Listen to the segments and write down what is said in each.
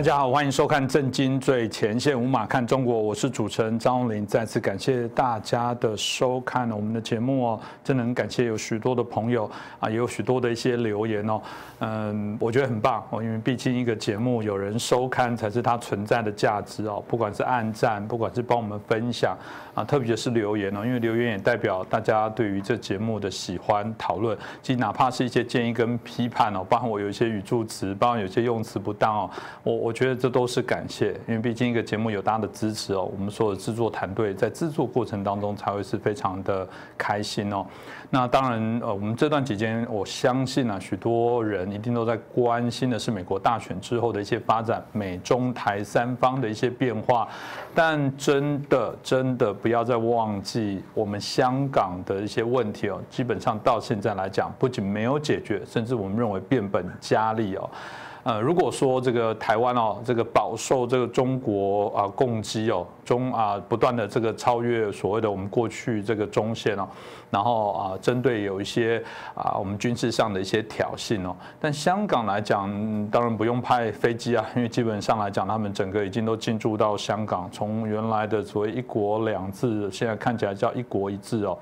大家好，欢迎收看《震惊最前线》，无马看中国，我是主持人张荣林。再次感谢大家的收看我们的节目哦，真的很感谢有许多的朋友啊，也有许多的一些留言哦，嗯，我觉得很棒哦，因为毕竟一个节目有人收看才是它存在的价值哦，不管是按赞，不管是帮我们分享啊，特别是留言哦，因为留言也代表大家对于这节目的喜欢讨论，其实哪怕是一些建议跟批判哦，包括我有一些语助词，包括有些用词不当哦，我。我我觉得这都是感谢，因为毕竟一个节目有大家的支持哦，我们所有制作团队在制作过程当中才会是非常的开心哦。那当然，呃，我们这段期间，我相信啊，许多人一定都在关心的是美国大选之后的一些发展，美中台三方的一些变化。但真的，真的不要再忘记我们香港的一些问题哦，基本上到现在来讲，不仅没有解决，甚至我们认为变本加厉哦。呃，如果说这个台湾哦，这个饱受这个中国啊攻击哦，中啊不断的这个超越所谓的我们过去这个中线哦，然后啊针对有一些啊我们军事上的一些挑衅哦，但香港来讲，当然不用派飞机啊，因为基本上来讲，他们整个已经都进驻到香港，从原来的所谓一国两制，现在看起来叫一国一制哦。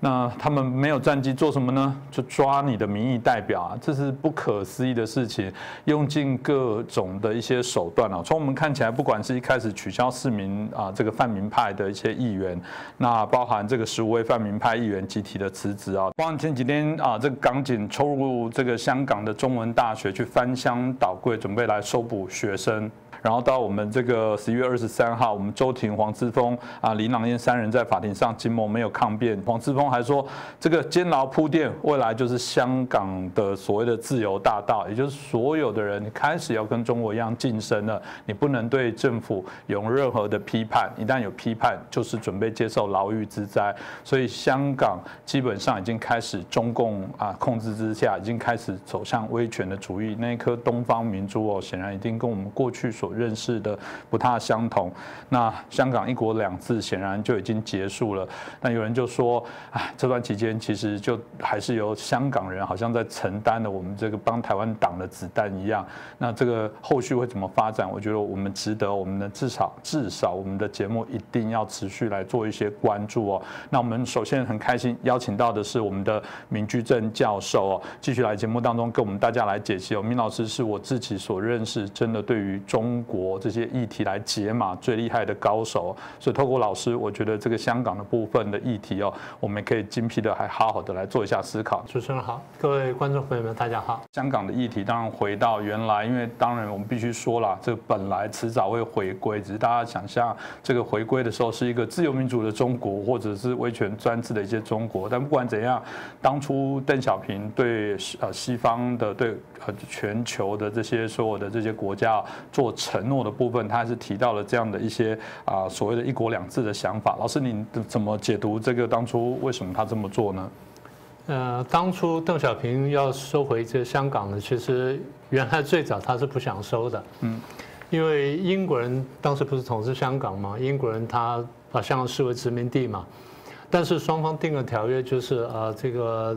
那他们没有战机做什么呢？就抓你的民意代表啊，这是不可思议的事情，用尽各种的一些手段啊。从我们看起来，不管是一开始取消市民啊这个泛民派的一些议员，那包含这个十五位泛民派议员集体的辞职啊，包含前几天啊这个港警抽入这个香港的中文大学去翻箱倒柜，准备来收捕学生。然后到我们这个十一月二十三号，我们周庭、黄之锋啊、林朗彦三人在法庭上，金某没有抗辩。黄之锋还说，这个监牢铺垫，未来就是香港的所谓的自由大道，也就是所有的人开始要跟中国一样晋升了。你不能对政府有任何的批判，一旦有批判，就是准备接受牢狱之灾。所以香港基本上已经开始中共啊控制之下，已经开始走向威权的主义。那一颗东方明珠哦，显然已经跟我们过去所认识的不太相同，那香港一国两制显然就已经结束了。那有人就说，啊，这段期间其实就还是由香港人好像在承担了我们这个帮台湾挡的子弹一样。那这个后续会怎么发展？我觉得我们值得，我们的至少至少我们的节目一定要持续来做一些关注哦。那我们首先很开心邀请到的是我们的明居正教授哦，继续来节目当中跟我们大家来解析哦。明老师是我自己所认识，真的对于中中国这些议题来解码最厉害的高手，所以透过老师，我觉得这个香港的部分的议题哦，我们可以精辟的还好好的来做一下思考。主持人好，各位观众朋友们，大家好。香港的议题当然回到原来，因为当然我们必须说了，这本来迟早会回归，只是大家想象这个回归的时候是一个自由民主的中国，或者是威权专制的一些中国。但不管怎样，当初邓小平对呃西方的对呃全球的这些所有的这些国家做。承诺的部分，他还是提到了这样的一些啊所谓的一国两制的想法。老师，你怎么解读这个当初为什么他这么做呢？呃，当初邓小平要收回这香港呢，其实原来最早他是不想收的，嗯，因为英国人当时不是统治香港嘛，英国人他把香港视为殖民地嘛，但是双方定了条约，就是呃这个。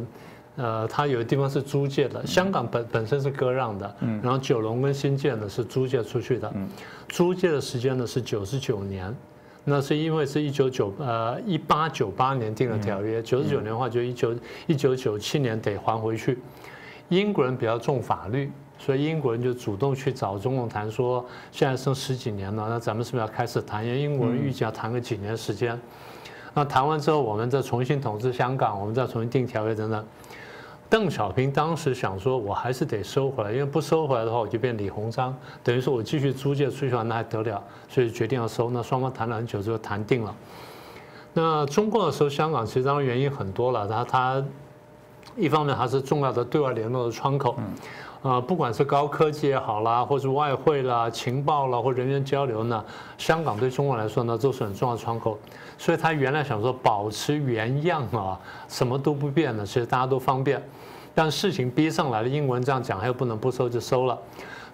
呃，它有的地方是租借的，香港本本身是割让的，嗯，然后九龙跟新建呢是租借出去的，嗯，租借的时间呢是九十九年，那是因为是一九九呃一八九八年定了条约，九十九年的话就一九一九九七年得还回去。英国人比较重法律，所以英国人就主动去找中共谈说，现在剩十几年了，那咱们是不是要开始谈？因为英国人预计要谈个几年时间，那谈完之后，我们再重新统治香港，我们再重新定条约等等。邓小平当时想说，我还是得收回来，因为不收回来的话，我就变李鸿章，等于说我继续租借出去那还得了，所以决定要收。那双方谈了很久之后谈定了。那中共的时候香港，其实当然原因很多了，他他一方面还是重要的对外联络的窗口。啊，不管是高科技也好啦，或是外汇啦、情报啦，或人员交流呢，香港对中国来说呢，都是很重要的窗口。所以他原来想说保持原样啊，什么都不变的，其实大家都方便。但事情逼上来了，英文这样讲，他又不能不收，就收了。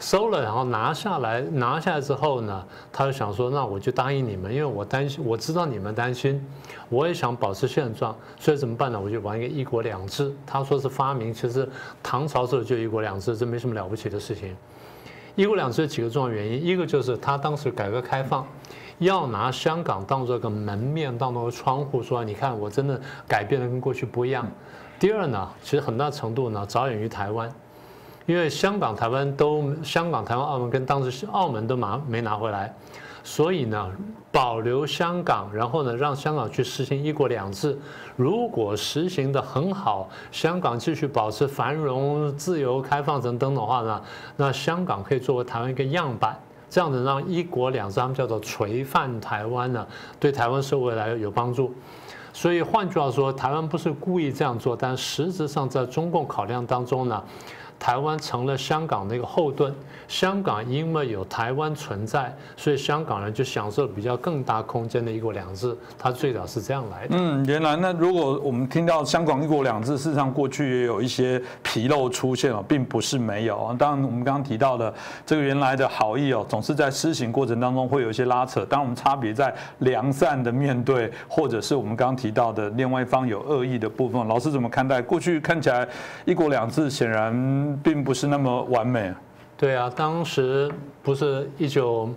收了，然后拿下来，拿下来之后呢，他就想说，那我就答应你们，因为我担心，我知道你们担心，我也想保持现状，所以怎么办呢？我就玩一个一国两制。他说是发明，其实唐朝时候就一国两制，这没什么了不起的事情。一国两制有几个重要原因，一个就是他当时改革开放，要拿香港当做个门面，当做个窗户，说你看我真的改变的跟过去不一样。第二呢，其实很大程度呢着眼于台湾，因为香港、台湾都香港、台湾、澳门跟当时澳门都拿没拿回来。所以呢，保留香港，然后呢，让香港去实行一国两制。如果实行的很好，香港继续保持繁荣、自由、开放等等的话呢，那香港可以作为台湾一个样板，这样子让一国两制他们叫做垂范台湾呢，对台湾社会来有帮助。所以换句话说，台湾不是故意这样做，但实质上在中共考量当中呢。台湾成了香港的一个后盾，香港因为有台湾存在，所以香港人就享受比较更大空间的一国两制。它最早是这样来的。嗯，原来那如果我们听到香港一国两制，事实上过去也有一些纰漏出现了，并不是没有。当然，我们刚刚提到的这个原来的好意哦，总是在施行过程当中会有一些拉扯。当然，我们差别在良善的面对，或者是我们刚刚提到的另外一方有恶意的部分。老师怎么看待？过去看起来一国两制显然。并不是那么完美。对啊，当时不是一九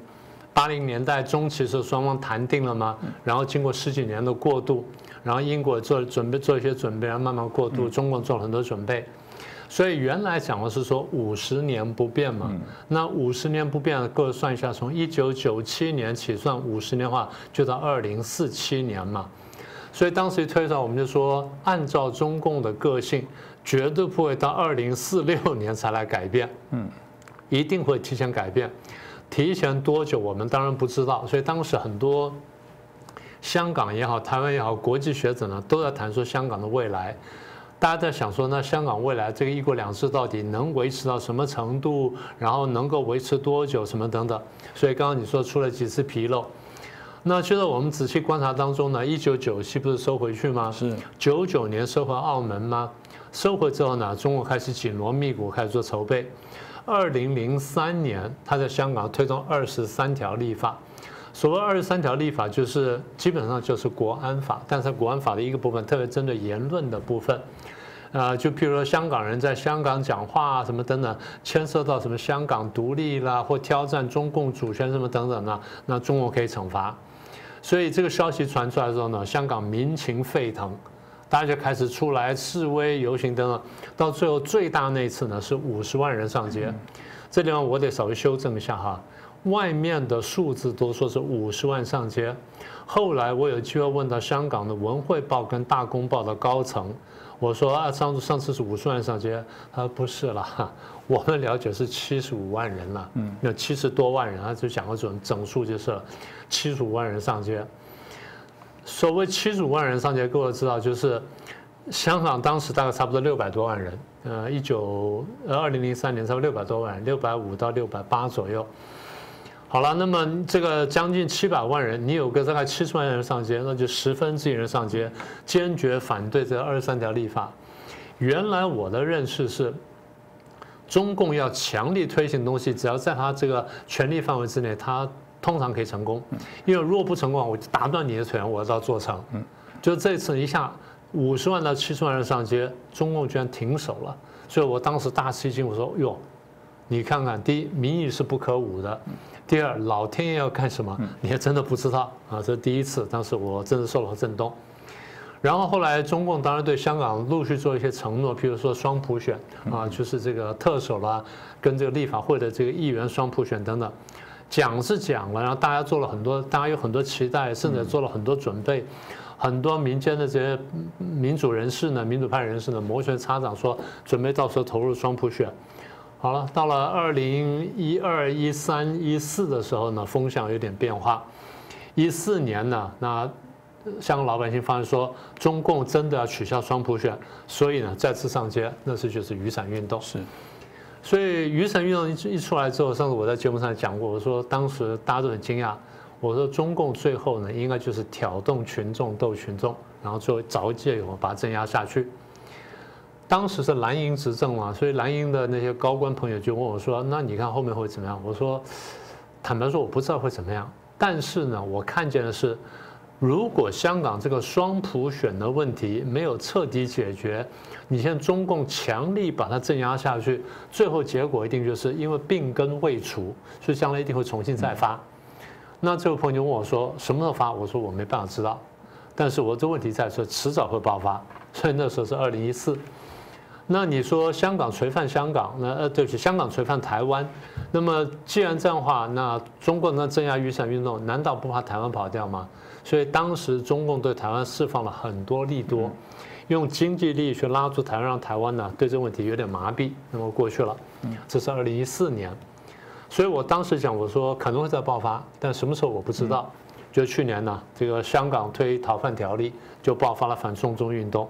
八零年代中期时双方谈定了吗？然后经过十几年的过渡，然后英国做准备做一些准备，然后慢慢过渡，中国做了很多准备。所以原来讲的是说五十年不变嘛，那五十年不变，各位算一下，从一九九七年起算五十年的话，就到二零四七年嘛。所以当时一推算，我们就说，按照中共的个性。绝对不会到二零四六年才来改变，嗯，一定会提前改变，提前多久我们当然不知道。所以当时很多香港也好，台湾也好，国际学者呢都在谈说香港的未来。大家在想说，那香港未来这个一国两制到底能维持到什么程度？然后能够维持多久？什么等等。所以刚刚你说出了几次纰漏，那就在我们仔细观察当中呢，一九九七不是收回去吗？是九九年收回澳门吗？收回之后呢，中国开始紧锣密鼓开始做筹备。二零零三年，他在香港推动二十三条立法。所谓二十三条立法，就是基本上就是国安法，但是国安法的一个部分，特别针对言论的部分。啊，就譬如说香港人在香港讲话啊，什么等等，牵涉到什么香港独立啦，或挑战中共主权什么等等呢，那中国可以惩罚。所以这个消息传出来之后呢，香港民情沸腾。大家就开始出来示威游行等等，到最后最大那次呢是五十万人上街，这地方我得稍微修正一下哈，外面的数字都说是五十万上街，后来我有机会问到香港的文汇报跟大公报的高层，我说啊上次上次是五十万上街，他说不是了，我们了解是七十五万人了，嗯，有七十多万人，他就讲个准整数就是七十五万人上街。所谓七十五万人上街，各位知道，就是香港当时大概差不多六百多万人，呃，一九呃二零零三年差不多六百多万，六百五到六百八左右。好了，那么这个将近七百万人，你有个大概七十万人上街，那就十分之一人上街，坚决反对这二十三条立法。原来我的认识是，中共要强力推行东西，只要在他这个权力范围之内，他。通常可以成功，因为如果不成功，我就打断你的腿，我要做成。嗯，就这次一下五十万到七十万人上街，中共居然停手了，所以我当时大吃一惊，我说哟，你看看，第一民意是不可侮的，第二老天爷要干什么，你还真的不知道啊，这是第一次，当时我真的受了震动。然后后来中共当然对香港陆续做一些承诺，譬如说双普选啊，就是这个特首啦，跟这个立法会的这个议员双普选等等。讲是讲了，然后大家做了很多，大家有很多期待，甚至做了很多准备。很多民间的这些民主人士呢，民主派人士呢，摩拳擦掌说准备到时候投入双普选。好了，到了二零一二、一三、一四的时候呢，风向有点变化。一四年呢，那香港老百姓发现说，中共真的要取消双普选，所以呢再次上街，那次就是雨伞运动。是。所以雨伞运动一一出来之后，上次我在节目上讲过，我说当时大家都很惊讶，我说中共最后呢，应该就是挑动群众斗群众，然后最后找借口把它镇压下去。当时是蓝营执政嘛，所以蓝营的那些高官朋友就问我说：“那你看后面会怎么样？”我说：“坦白说，我不知道会怎么样，但是呢，我看见的是如果香港这个双普选的问题没有彻底解决，你现在中共强力把它镇压下去，最后结果一定就是因为病根未除，所以将来一定会重新再发。那这位朋友就问我说：“什么时候发？”我说：“我没办法知道，但是我这问题在说迟早会爆发，所以那时候是二零一四。那你说香港垂范香港，那呃对不起，香港垂范台湾。那么既然这样的话，那中共的镇压雨伞运动难道不怕台湾跑掉吗？”所以当时中共对台湾释放了很多利多，用经济利益去拉住台湾，让台湾呢对这个问题有点麻痹。那么过去了，这是二零一四年，所以我当时讲我说可能会再爆发，但什么时候我不知道。就去年呢，这个香港推逃犯条例，就爆发了反送中运动。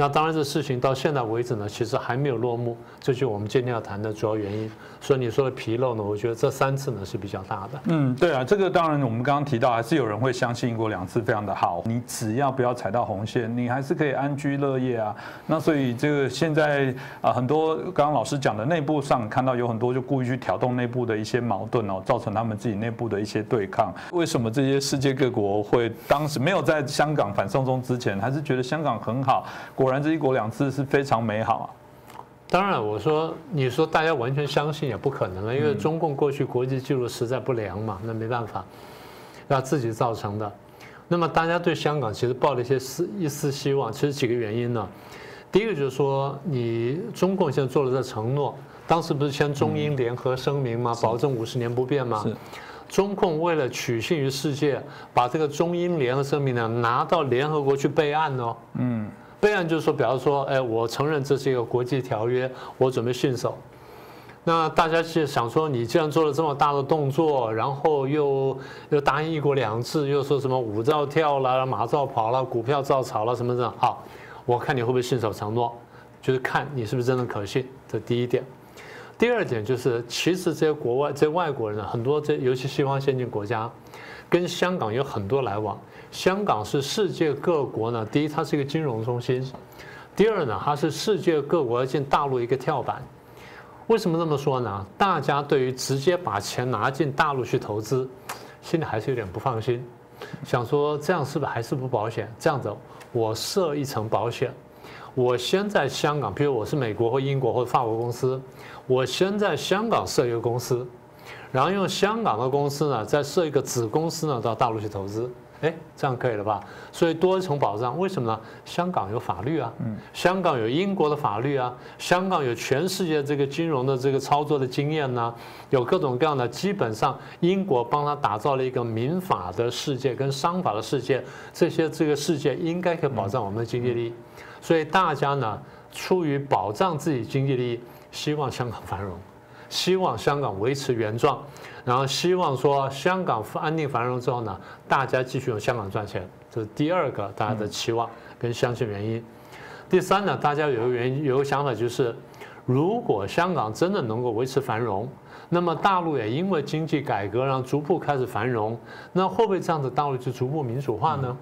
那当然，这事情到现在为止呢，其实还没有落幕，这就是我们今天要谈的主要原因。所以你说的纰漏呢，我觉得这三次呢是比较大的。嗯，对啊，这个当然我们刚刚提到，还是有人会相信一国两次非常的好，你只要不要踩到红线，你还是可以安居乐业啊。那所以这个现在啊，很多刚刚老师讲的内部上看到有很多就故意去挑动内部的一些矛盾哦，造成他们自己内部的一些对抗。为什么这些世界各国会当时没有在香港反送中之前，还是觉得香港很好？果果然，这一国两制是非常美好啊！当然，我说你说大家完全相信也不可能了，因为中共过去国际记录实在不良嘛，那没办法，那自己造成的。那么大家对香港其实抱了一些丝一丝希望，其实几个原因呢？第一个就是说，你中共现在做了这承诺，当时不是签中英联合声明吗？保证五十年不变吗？中共为了取信于世界，把这个中英联合声明呢拿到联合国去备案哦。嗯。备案就是说，比方说，哎，我承认这是一个国际条约，我准备信守。那大家是想说，你既然做了这么大的动作，然后又又答应一国两制，又说什么舞照跳了，马照跑了，股票照炒了，什么的，好，我看你会不会信守承诺，就是看你是不是真的可信。这第一点。第二点就是，其实这些国外这些外国人很多，这尤其西方先进国家，跟香港有很多来往。香港是世界各国呢，第一，它是一个金融中心；第二呢，它是世界各国要进大陆一个跳板。为什么这么说呢？大家对于直接把钱拿进大陆去投资，心里还是有点不放心，想说这样是不是还是不保险？这样子，我设一层保险。我先在香港，比如我是美国或英国或法国公司，我先在香港设一个公司，然后用香港的公司呢，再设一个子公司呢，到大陆去投资。哎，这样可以了吧？所以多一层保障，为什么呢？香港有法律啊，香港有英国的法律啊，香港有全世界这个金融的这个操作的经验呢，有各种各样的。基本上，英国帮他打造了一个民法的世界跟商法的世界，这些这个世界应该可以保障我们的经济利益。所以大家呢，出于保障自己经济利益，希望香港繁荣，希望香港维持原状，然后希望说香港安定繁荣之后呢，大家继续用香港赚钱，这是第二个大家的期望跟相信原因。第三呢，大家有个原因有个想法就是，如果香港真的能够维持繁荣，那么大陆也因为经济改革然后逐步开始繁荣，那会不会这样子大陆就逐步民主化呢？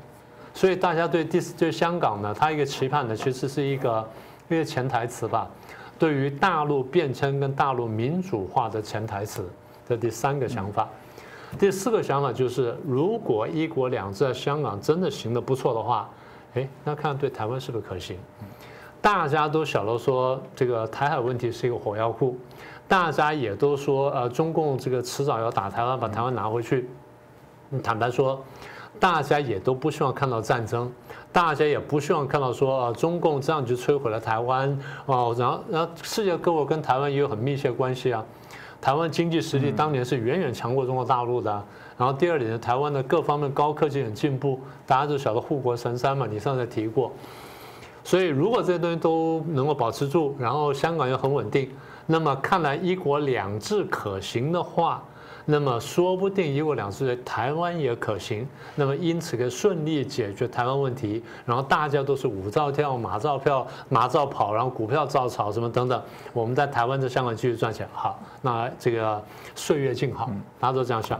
所以大家对第四对香港呢，它一个期盼呢，其实是一个一个潜台词吧。对于大陆变迁跟大陆民主化的潜台词的第三个想法，第四个想法就是，如果一国两制在香港真的行得不错的话，哎，那看对台湾是不是可行？大家都晓得说这个台海问题是一个火药库，大家也都说呃中共这个迟早要打台湾，把台湾拿回去。坦白说。大家也都不希望看到战争，大家也不希望看到说啊，中共这样就摧毁了台湾哦。然后，然后世界各国跟台湾也有很密切关系啊。台湾经济实力当年是远远强过中国大陆的。然后第二点呢，台湾的各方面高科技很进步，大家都晓得护国神山嘛，你上次提过。所以如果这些东西都能够保持住，然后香港又很稳定，那么看来一国两制可行的话。那么说不定一国两制台湾也可行，那么因此可以顺利解决台湾问题，然后大家都是舞照跳、马照票、马照跑，然后股票照炒什么等等，我们在台湾在香港继续赚钱，好，那这个岁月静好，大家都这样想。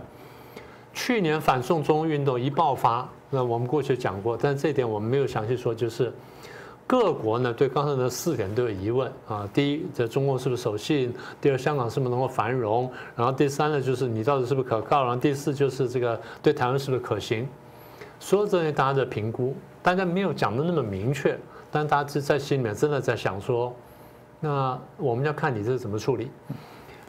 去年反送中运动一爆发，那我们过去讲过，但是这点我们没有详细说，就是。各国呢对刚才的四点都有疑问啊。第一，这中共是不是守信？第二，香港是不是能够繁荣？然后第三呢，就是你到底是不是可靠？然后第四就是这个对台湾是不是可行？所有这些大家的评估，大家没有讲的那么明确，但大家在心里面真的在想说，那我们要看你这是怎么处理。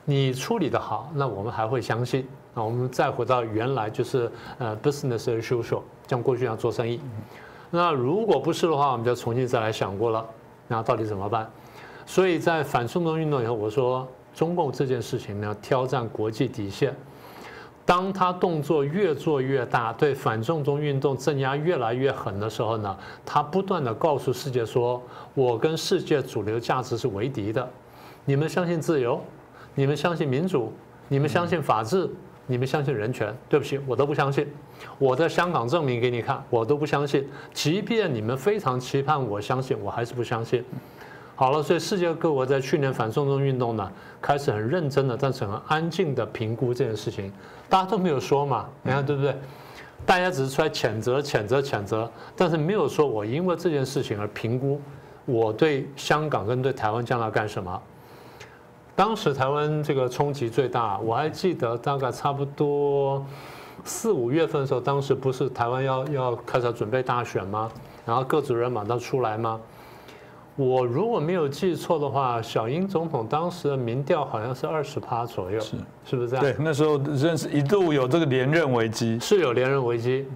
你处理的好，那我们还会相信。那我们再回到原来就是呃 business as usual，像过去一样做生意。那如果不是的话，我们就重新再来想过了，那到底怎么办？所以在反送中运动以后，我说中共这件事情呢，挑战国际底线。当他动作越做越大，对反送中运动镇压越来越狠的时候呢，他不断的告诉世界说：“我跟世界主流价值是为敌的，你们相信自由？”你们相信民主？你们相信法治？你们相信人权？对不起，我都不相信。我在香港证明给你看，我都不相信。即便你们非常期盼我相信，我还是不相信。好了，所以世界各国在去年反送中运动呢，开始很认真的，但是很安静的评估这件事情。大家都没有说嘛，你看对不对？大家只是出来谴责、谴责、谴责，但是没有说我因为这件事情而评估我对香港跟对台湾将来干什么。当时台湾这个冲击最大，我还记得大概差不多四五月份的时候，当时不是台湾要要开始准备大选吗？然后各组人马上出来吗？我如果没有记错的话，小英总统当时的民调好像是二十趴左右，是是不是这样？对，那时候认识一度有这个连任危机，是有连任危机。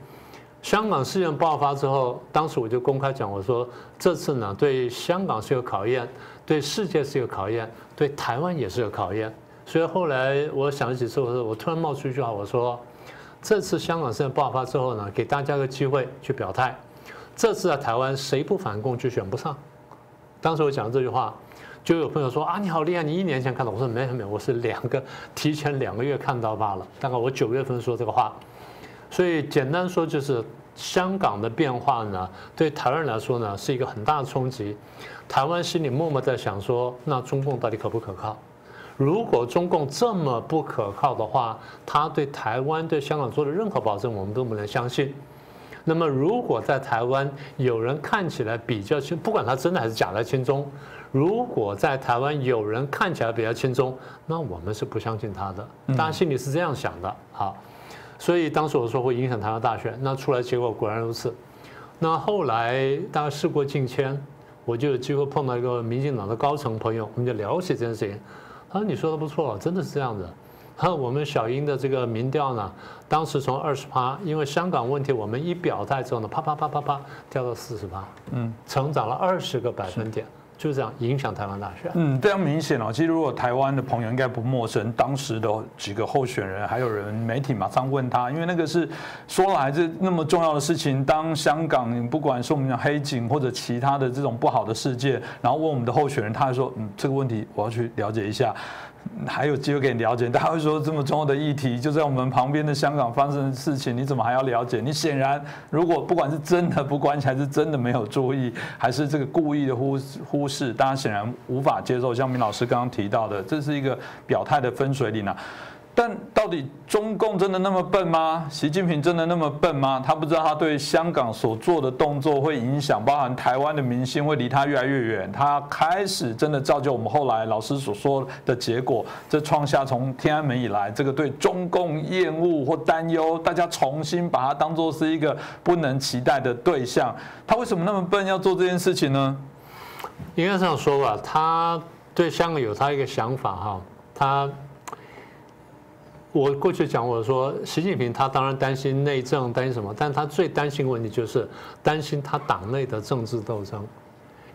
香港事件爆发之后，当时我就公开讲，我说这次呢对香港是有考验，对世界是有考验。对台湾也是有考验，所以后来我想起之后，我突然冒出一句话，我说：这次香港事件爆发之后呢，给大家个机会去表态。这次在台湾谁不反共就选不上。当时我讲这句话，就有朋友说啊，你好厉害，你一年前看到。我说没有没有，我是两个提前两个月看到罢了。大概我九月份说这个话，所以简单说就是香港的变化呢，对台湾人来说呢是一个很大的冲击。台湾心里默默在想说：那中共到底可不可靠？如果中共这么不可靠的话，他对台湾、对香港做的任何保证，我们都不能相信。那么，如果在台湾有人看起来比较轻，不管他真的还是假的轻中，如果在台湾有人看起来比较轻中，那我们是不相信他的。大家心里是这样想的，好。所以当时我说会影响台湾大选，那出来结果果然如此。那后来大家事过境迁。我就有机会碰到一个民进党的高层朋友，我们就聊起这件事情。他说：“你说的不错，真的是这样子。他说我们小英的这个民调呢，当时从二十趴，因为香港问题，我们一表态之后呢，啪啪啪啪啪掉到四十趴，嗯，成长了二十个百分点。”就这样影响台湾大选。嗯，非常明显哦。其实如果台湾的朋友应该不陌生，当时的几个候选人，还有人媒体马上问他，因为那个是说来这那么重要的事情。当香港不管是我们讲黑警或者其他的这种不好的事件，然后问我们的候选人，他还说，嗯，这个问题我要去了解一下。还有机会给你了解，大家会说这么重要的议题就在我们旁边的香港发生的事情，你怎么还要了解？你显然如果不管是真的不关心，还是真的没有注意，还是这个故意的忽忽视，大家显然无法接受。像明老师刚刚提到的，这是一个表态的分水岭啊。但到底中共真的那么笨吗？习近平真的那么笨吗？他不知道他对香港所做的动作会影响，包含台湾的民心会离他越来越远。他开始真的造就我们后来老师所说的结果，这创下从天安门以来这个对中共厌恶或担忧，大家重新把它当作是一个不能期待的对象。他为什么那么笨要做这件事情呢？应该这样说吧，他对香港有他一个想法哈，他。我过去讲，我说习近平他当然担心内政，担心什么？但他最担心问题就是担心他党内的政治斗争，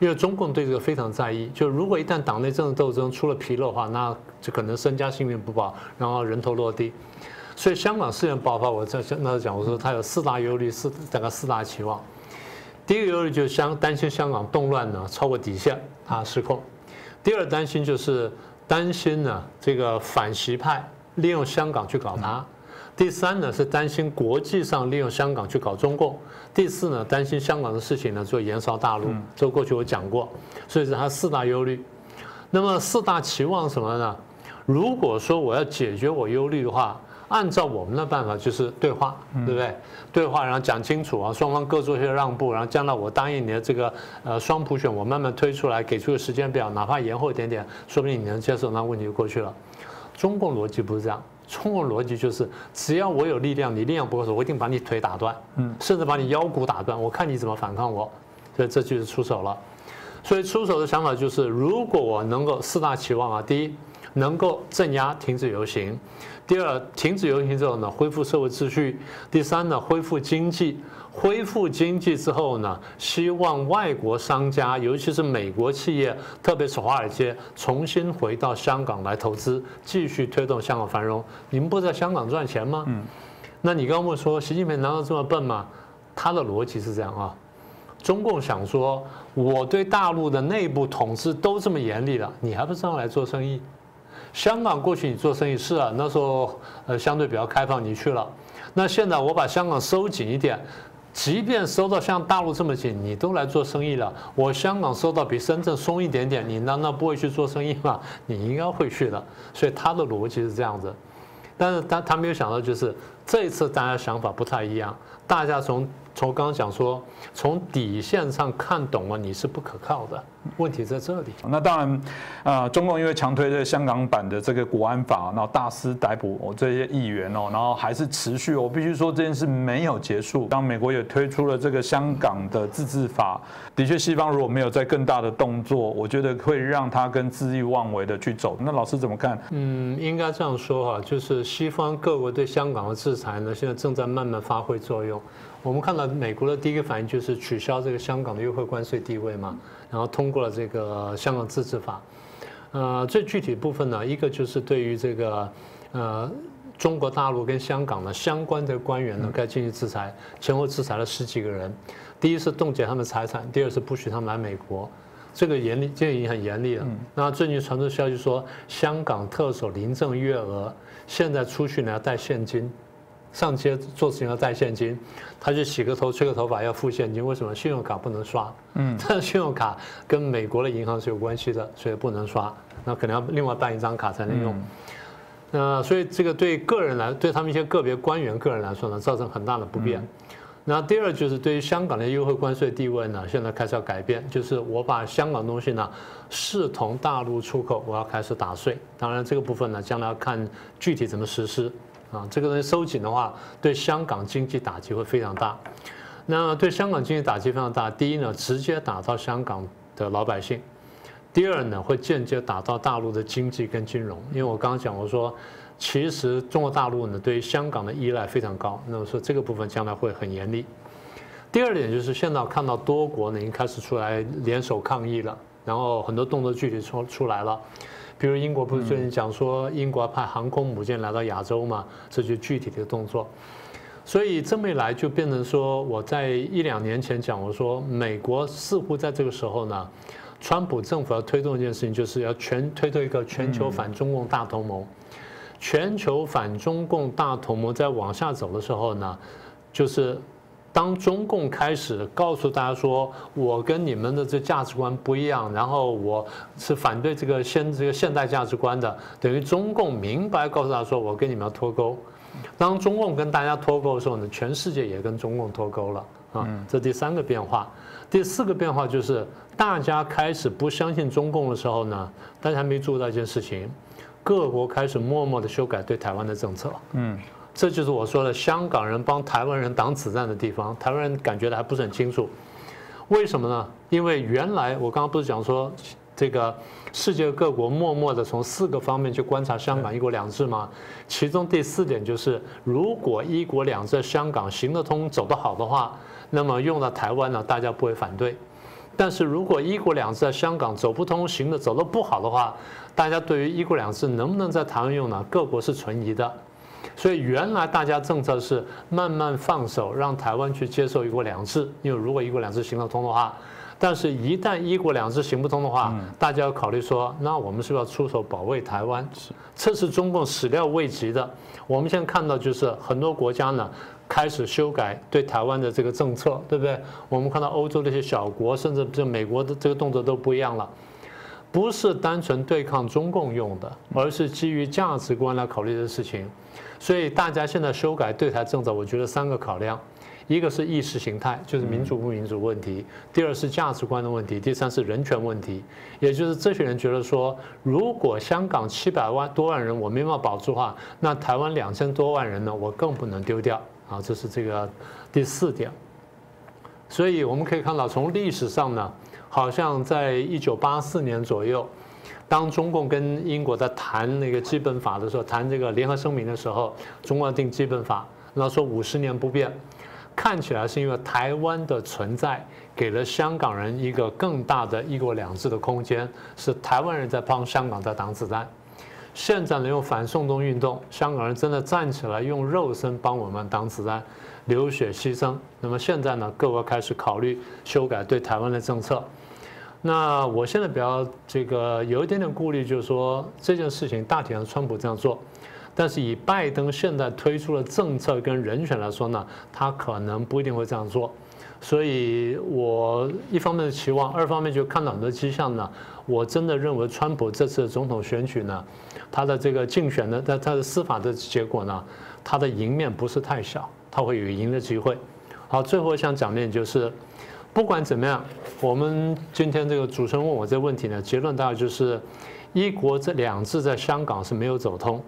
因为中共对这个非常在意。就如果一旦党内政治斗争出了纰漏的话，那就可能身家性命不保，然后人头落地。所以香港事件爆发，我在那时讲，我说他有四大忧虑，四大概四大期望。第一个忧虑就是香担心香港动乱呢超过底线啊失控。第二担心就是担心呢这个反习派。利用香港去搞他，第三呢是担心国际上利用香港去搞中共，第四呢担心香港的事情呢做延烧大陆，这过去我讲过，所以是他四大忧虑。那么四大期望什么呢？如果说我要解决我忧虑的话，按照我们的办法就是对话，对不对？对话然后讲清楚啊，双方各做一些让步，然后将来我答应你的这个呃双普选，我慢慢推出来，给出个时间表，哪怕延后一点点，说不定你能接受，那问题就过去了。中共逻辑不是这样，中共逻辑就是只要我有力量，你力量不够时，我一定把你腿打断，嗯，甚至把你腰骨打断，我看你怎么反抗我，所以这就是出手了。所以出手的想法就是，如果我能够四大期望啊，第一，能够镇压、停止游行；第二，停止游行之后呢，恢复社会秩序；第三呢，恢复经济。恢复经济之后呢，希望外国商家，尤其是美国企业，特别是华尔街，重新回到香港来投资，继续推动香港繁荣。你们不在香港赚钱吗？嗯。那你刚刚问说，习近平难道这么笨吗？他的逻辑是这样啊。中共想说，我对大陆的内部统治都这么严厉了，你还不上来做生意？香港过去你做生意是啊，那时候呃相对比较开放，你去了。那现在我把香港收紧一点。即便收到像大陆这么紧，你都来做生意了。我香港收到比深圳松一点点，你难道不会去做生意吗？你应该会去的。所以他的逻辑是这样子，但是他他没有想到，就是这一次大家想法不太一样，大家从。从刚刚讲说，从底线上看懂了你是不可靠的，问题在这里。那当然，啊，中共因为强推这香港版的这个国安法，然后大肆逮捕这些议员哦，然后还是持续。我必须说这件事没有结束。当美国也推出了这个香港的自治法，的确，西方如果没有在更大的动作，我觉得会让他跟恣意妄为的去走。那老师怎么看？嗯，应该这样说哈，就是西方各国对香港的制裁呢，现在正在慢慢发挥作用。我们看到美国的第一个反应就是取消这个香港的优惠关税地位嘛，然后通过了这个香港自治法。呃，最具体部分呢，一个就是对于这个呃中国大陆跟香港的相关的官员呢，该进行制裁，前后制裁了十几个人。第一是冻结他们财产，第二是不许他们来美国，这个严厉，这个已经很严厉了。那最近传出消息说，香港特首林郑月娥现在出去呢要带现金。上街做事情要带现金，他去洗个头、吹个头发要付现金。为什么？信用卡不能刷。嗯，但 信用卡跟美国的银行是有关系的，所以不能刷。那可能要另外办一张卡才能用。那所以这个对个人来，对他们一些个别官员个人来说呢，造成很大的不便。那第二就是对于香港的优惠关税地位呢，现在开始要改变，就是我把香港东西呢视同大陆出口，我要开始打税。当然这个部分呢，将来要看具体怎么实施。啊，这个东西收紧的话，对香港经济打击会非常大。那对香港经济打击非常大。第一呢，直接打到香港的老百姓；第二呢，会间接打到大陆的经济跟金融。因为我刚刚讲，我说其实中国大陆呢对于香港的依赖非常高，那么说这个部分将来会很严厉。第二点就是现在看到多国呢已经开始出来联手抗议了，然后很多动作具体出出来了。比如英国不是最近讲说英国派航空母舰来到亚洲嘛？这就具体的动作。所以这么一来，就变成说我在一两年前讲，我说美国似乎在这个时候呢，川普政府要推动一件事情，就是要全推动一个全球反中共大同盟。全球反中共大同盟在往下走的时候呢，就是。当中共开始告诉大家说，我跟你们的这价值观不一样，然后我是反对这个现这个现代价值观的，等于中共明白告诉他说，我跟你们要脱钩。当中共跟大家脱钩的时候呢，全世界也跟中共脱钩了啊。这第三个变化，第四个变化就是大家开始不相信中共的时候呢，大家还没注意到一件事情，各国开始默默的修改对台湾的政策。嗯。这就是我说的香港人帮台湾人挡子弹的地方。台湾人感觉的还不是很清楚，为什么呢？因为原来我刚刚不是讲说，这个世界各国默默的从四个方面去观察香港一国两制吗？其中第四点就是，如果一国两制在香港行得通、走得好的话，那么用到台湾呢，大家不会反对；但是如果一国两制在香港走不通、行的走得不好的话，大家对于一国两制能不能在台湾用呢？各国是存疑的。所以原来大家政策是慢慢放手，让台湾去接受一国两制。因为如果一国两制行得通的话，但是一旦一国两制行不通的话，大家要考虑说，那我们是不是要出手保卫台湾？这是中共始料未及的。我们现在看到就是很多国家呢开始修改对台湾的这个政策，对不对？我们看到欧洲那些小国，甚至就美国的这个动作都不一样了。不是单纯对抗中共用的，而是基于价值观来考虑的事情。所以大家现在修改对台政策，我觉得三个考量：一个是意识形态，就是民主不民主问题；第二是价值观的问题；第三是人权问题。也就是这些人觉得说，如果香港七百万多万人我没办法保住的话，那台湾两千多万人呢，我更不能丢掉啊！这是这个第四点。所以我们可以看到，从历史上呢，好像在一九八四年左右。当中共跟英国在谈那个基本法的时候，谈这个联合声明的时候，中国定基本法，那说五十年不变，看起来是因为台湾的存在给了香港人一个更大的一国两制的空间，是台湾人在帮香港在挡子弹。现在呢，用反送中运动，香港人真的站起来，用肉身帮我们挡子弹，流血牺牲。那么现在呢，各国开始考虑修改对台湾的政策。那我现在比较这个有一点点顾虑，就是说这件事情大体上川普这样做，但是以拜登现在推出的政策跟人选来说呢，他可能不一定会这样做。所以我一方面的期望，二方面就看到很多迹象呢。我真的认为川普这次总统选举呢，他的这个竞选的，他他的司法的结果呢，他的赢面不是太小，他会有赢的机会。好，最后想讲的就是。不管怎么样，我们今天这个主持人问我这个问题呢，结论大概就是“一国”这两制在香港是没有走通。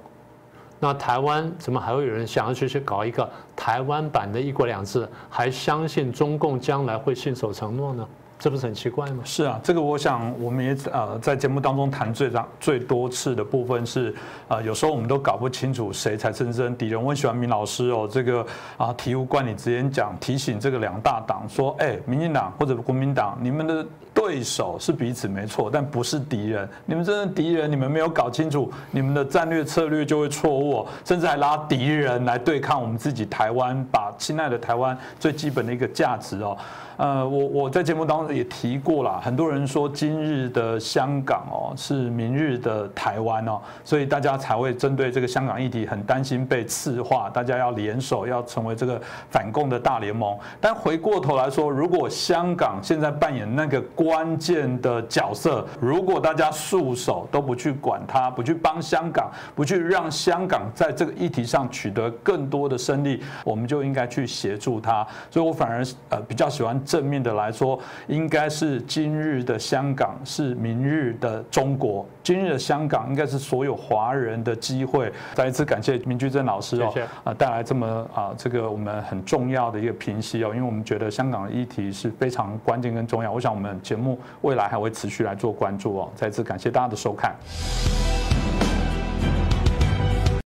那台湾怎么还会有人想要去去搞一个台湾版的一国两制，还相信中共将来会信守承诺呢？这不是很奇怪吗？是啊，这个我想我们也呃在节目当中谈最长最多次的部分是呃有时候我们都搞不清楚谁才真正敌人。我很喜欢明老师哦，这个啊醍醐灌顶直言讲提醒这个两大党说，哎，民进党或者国民党，你们的对手是彼此没错，但不是敌人。你们真的敌人，你们没有搞清楚，你们的战略策略就会错误，甚至还拉敌人来对抗我们自己台湾，把亲爱的台湾最基本的一个价值哦。呃，我我在节目当中也提过了，很多人说今日的香港哦是明日的台湾哦，所以大家才会针对这个香港议题很担心被赤化，大家要联手要成为这个反共的大联盟。但回过头来说，如果香港现在扮演那个关键的角色，如果大家束手都不去管它，不去帮香港，不去让香港在这个议题上取得更多的胜利，我们就应该去协助它。所以我反而呃比较喜欢。正面的来说，应该是今日的香港是明日的中国。今日的香港应该是所有华人的机会。再一次感谢明居正老师哦，啊带来这么啊这个我们很重要的一个评析哦，因为我们觉得香港的议题是非常关键跟重要。我想我们节目未来还会持续来做关注哦。再次感谢大家的收看。